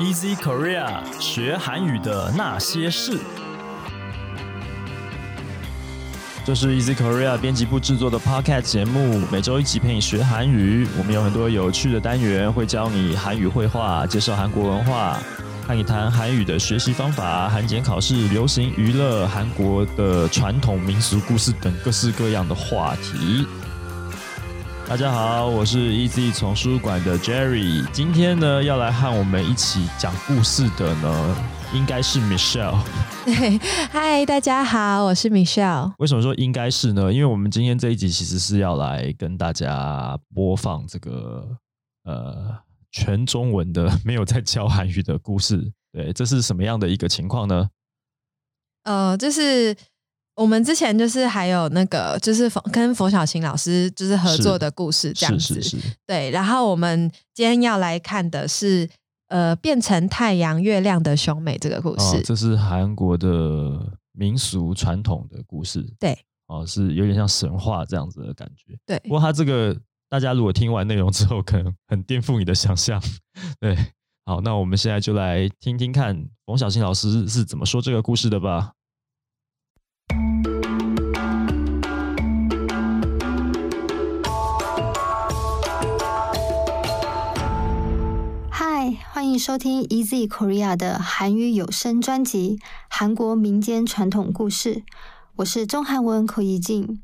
Easy Korea 学韩语的那些事，这是 Easy Korea 编辑部制作的 Podcast 节目，每周一集陪你学韩语。我们有很多有趣的单元，会教你韩语绘画，介绍韩国文化，和你谈韩语的学习方法、韩检考试、流行娱乐、韩国的传统民俗故事等各式各样的话题。大家好，我是 Easy 丛书馆的 Jerry。今天呢，要来和我们一起讲故事的呢，应该是 Michelle。对，嗨，大家好，我是 Michelle。为什么说应该是呢？因为我们今天这一集其实是要来跟大家播放这个呃全中文的，没有在教韩语的故事。对，这是什么样的一个情况呢？呃，就是我们之前就是还有那个就是冯跟冯小琴老师就是合作的故事这样子。是是是。对，然后我们今天要来看的是呃变成太阳月亮的兄妹这个故事。哦，这是韩国的民俗传统的故事。对，哦，是有点像神话这样子的感觉。对，不过它这个大家如果听完内容之后，可能很颠覆你的想象。对，好，那我们现在就来听听看冯小琴老师是怎么说这个故事的吧。欢迎收听 Easy Korea 的韩语有声专辑《韩国民间传统故事》，我是中韩文口译静。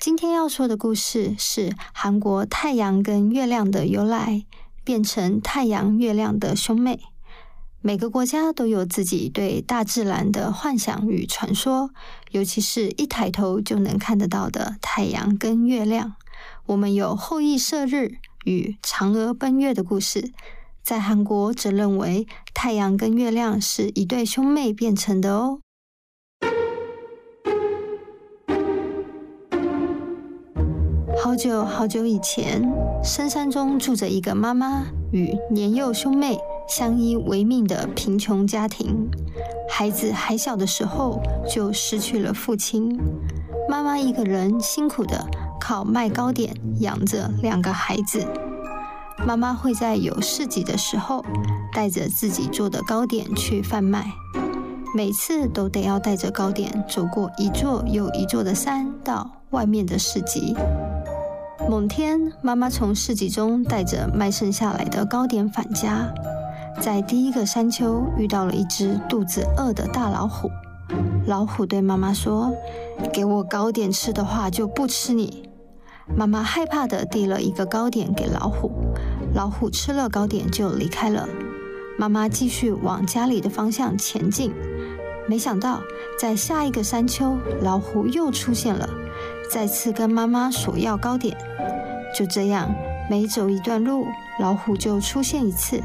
今天要说的故事是韩国太阳跟月亮的由来，变成太阳、月亮的兄妹。每个国家都有自己对大自然的幻想与传说，尤其是一抬头就能看得到的太阳跟月亮。我们有后羿射日与嫦娥奔月的故事，在韩国则认为太阳跟月亮是一对兄妹变成的哦。好久好久以前，深山中住着一个妈妈与年幼兄妹相依为命的贫穷家庭。孩子还小的时候就失去了父亲，妈妈一个人辛苦的靠卖糕点养着两个孩子。妈妈会在有市集的时候，带着自己做的糕点去贩卖，每次都得要带着糕点走过一座又一座的山，到外面的市集。某天，妈妈从市集中带着卖剩下来的糕点返家，在第一个山丘遇到了一只肚子饿的大老虎。老虎对妈妈说：“给我糕点吃的话，就不吃你。”妈妈害怕地递了一个糕点给老虎，老虎吃了糕点就离开了。妈妈继续往家里的方向前进，没想到在下一个山丘，老虎又出现了，再次跟妈妈索要糕点。就这样，每走一段路，老虎就出现一次，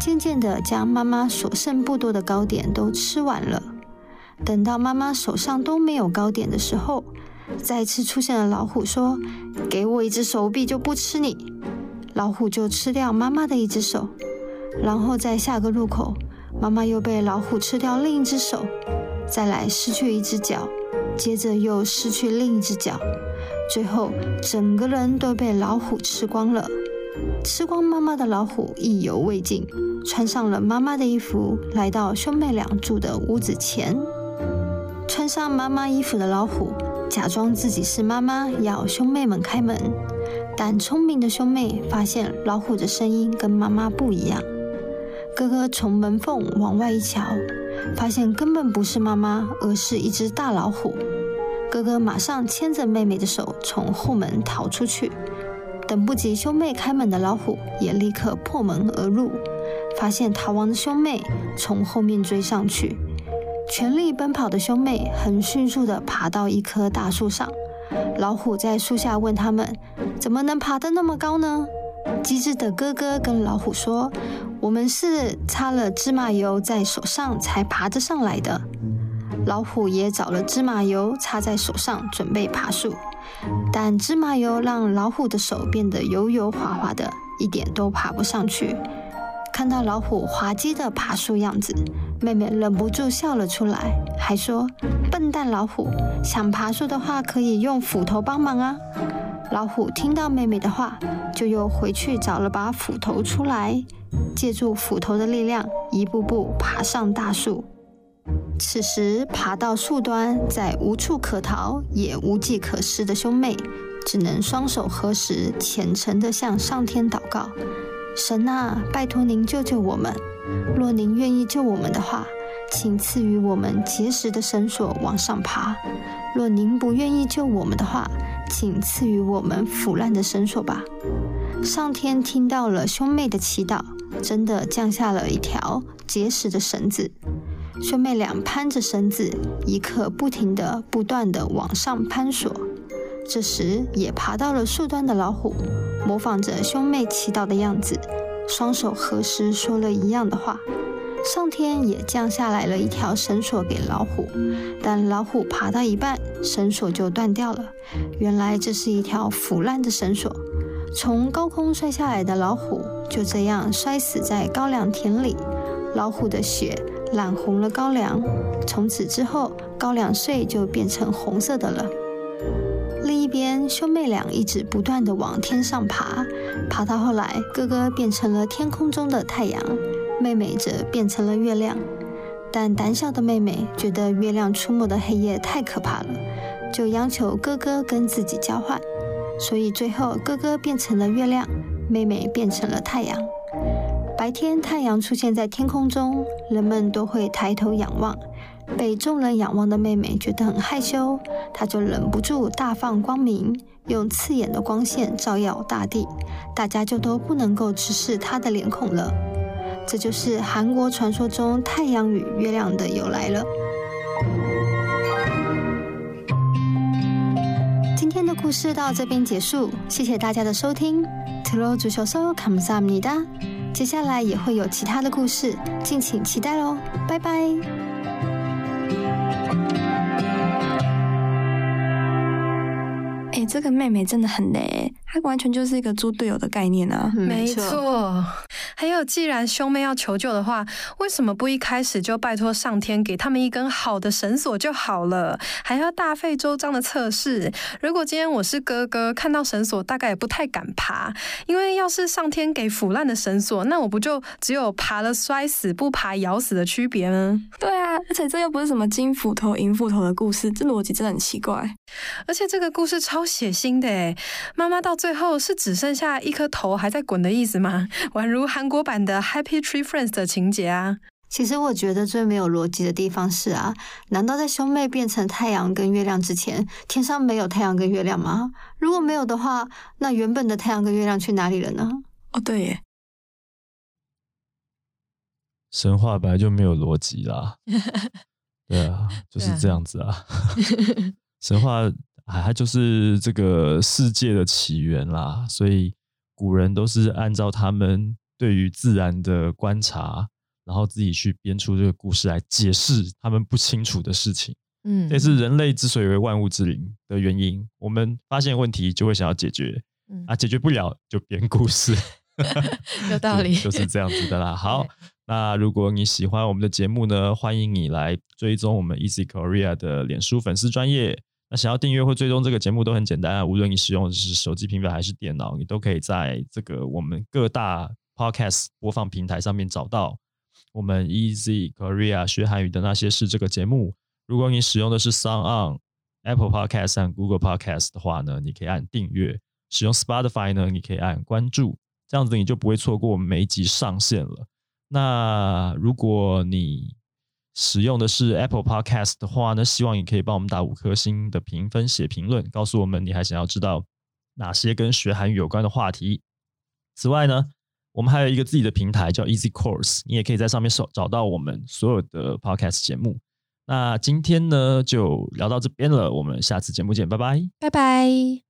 渐渐地将妈妈所剩不多的糕点都吃完了。等到妈妈手上都没有糕点的时候，再次出现了老虎，说：“给我一只手臂，就不吃你。”老虎就吃掉妈妈的一只手，然后在下个路口，妈妈又被老虎吃掉另一只手，再来失去一只脚，接着又失去另一只脚。最后，整个人都被老虎吃光了。吃光妈妈的老虎意犹未尽，穿上了妈妈的衣服，来到兄妹俩住的屋子前。穿上妈妈衣服的老虎，假装自己是妈妈，要兄妹们开门。但聪明的兄妹发现老虎的声音跟妈妈不一样。哥哥从门缝往外一瞧，发现根本不是妈妈，而是一只大老虎。哥哥马上牵着妹妹的手从后门逃出去，等不及兄妹开门的老虎也立刻破门而入，发现逃亡的兄妹从后面追上去，全力奔跑的兄妹很迅速地爬到一棵大树上，老虎在树下问他们怎么能爬得那么高呢？机智的哥哥跟老虎说：“我们是擦了芝麻油在手上才爬得上来的。”老虎也找了芝麻油擦在手上，准备爬树，但芝麻油让老虎的手变得油油滑滑的，一点都爬不上去。看到老虎滑稽的爬树样子，妹妹忍不住笑了出来，还说：“笨蛋老虎，想爬树的话可以用斧头帮忙啊！”老虎听到妹妹的话，就又回去找了把斧头出来，借助斧头的力量，一步步爬上大树。此时爬到树端，在无处可逃也无计可施的兄妹，只能双手合十，虔诚地向上天祷告：“神啊，拜托您救救我们！若您愿意救我们的话，请赐予我们结实的绳索往上爬；若您不愿意救我们的话，请赐予我们腐烂的绳索吧。”上天听到了兄妹的祈祷，真的降下了一条结实的绳子。兄妹俩攀着绳子，一刻不停地、不断地往上攀索。这时，也爬到了树端的老虎，模仿着兄妹祈祷的样子，双手合十，说了一样的话。上天也降下来了一条绳索给老虎，但老虎爬到一半，绳索就断掉了。原来这是一条腐烂的绳索。从高空摔下来的老虎，就这样摔死在高粱田里。老虎的血。染红了高粱，从此之后，高粱穗就变成红色的了。另一边，兄妹俩一直不断地往天上爬，爬到后来，哥哥变成了天空中的太阳，妹妹则变成了月亮。但胆小的妹妹觉得月亮出没的黑夜太可怕了，就央求哥哥跟自己交换。所以最后，哥哥变成了月亮，妹妹变成了太阳。白天，太阳出现在天空中，人们都会抬头仰望。被众人仰望的妹妹觉得很害羞，她就忍不住大放光明，用刺眼的光线照耀大地，大家就都不能够直视她的脸孔了。这就是韩国传说中太阳与月亮的由来了。今天的故事到这边结束，谢谢大家的收听。들어주셔서감사합니다接下来也会有其他的故事，敬请期待喽！拜拜。 这个妹妹真的很雷。她完全就是一个猪队友的概念啊！没错。还有，既然兄妹要求救的话，为什么不一开始就拜托上天给他们一根好的绳索就好了？还要大费周章的测试？如果今天我是哥哥，看到绳索大概也不太敢爬，因为要是上天给腐烂的绳索，那我不就只有爬了摔死，不爬咬死的区别吗？对啊，而且这又不是什么金斧头、银斧头的故事，这逻辑真的很奇怪。而且这个故事超血腥的诶妈妈到。最后是只剩下一颗头还在滚的意思吗？宛如韩国版的《Happy Tree Friends》的情节啊！其实我觉得最没有逻辑的地方是啊，难道在兄妹变成太阳跟月亮之前，天上没有太阳跟月亮吗？如果没有的话，那原本的太阳跟月亮去哪里了呢？哦，对耶，神话本来就没有逻辑啦。对啊，就是这样子啊，神话。啊，它就是这个世界的起源啦，所以古人都是按照他们对于自然的观察，然后自己去编出这个故事来解释他们不清楚的事情。嗯，这是人类之所以为万物之灵的原因。我们发现问题就会想要解决，啊，解决不了就编故事，有道理，就是这样子的啦。好，那如果你喜欢我们的节目呢，欢迎你来追踪我们 Easy Korea 的脸书粉丝专业。那想要订阅或追踪这个节目都很简单啊，无论你使用的是手机、平板还是电脑，你都可以在这个我们各大 podcast 播放平台上面找到我们 Easy Korea 学韩语的那些事这个节目。如果你使用的是 Sound On、Apple Podcast 和 Google Podcast 的话呢，你可以按订阅；使用 Spotify 呢，你可以按关注，这样子你就不会错过我们每一集上线了。那如果你使用的是 Apple Podcast 的话呢，希望你可以帮我们打五颗星的评分、写评论，告诉我们你还想要知道哪些跟学韩语有关的话题。此外呢，我们还有一个自己的平台叫 Easy Course，你也可以在上面搜找到我们所有的 Podcast 节目。那今天呢就聊到这边了，我们下次节目见，拜拜，拜拜。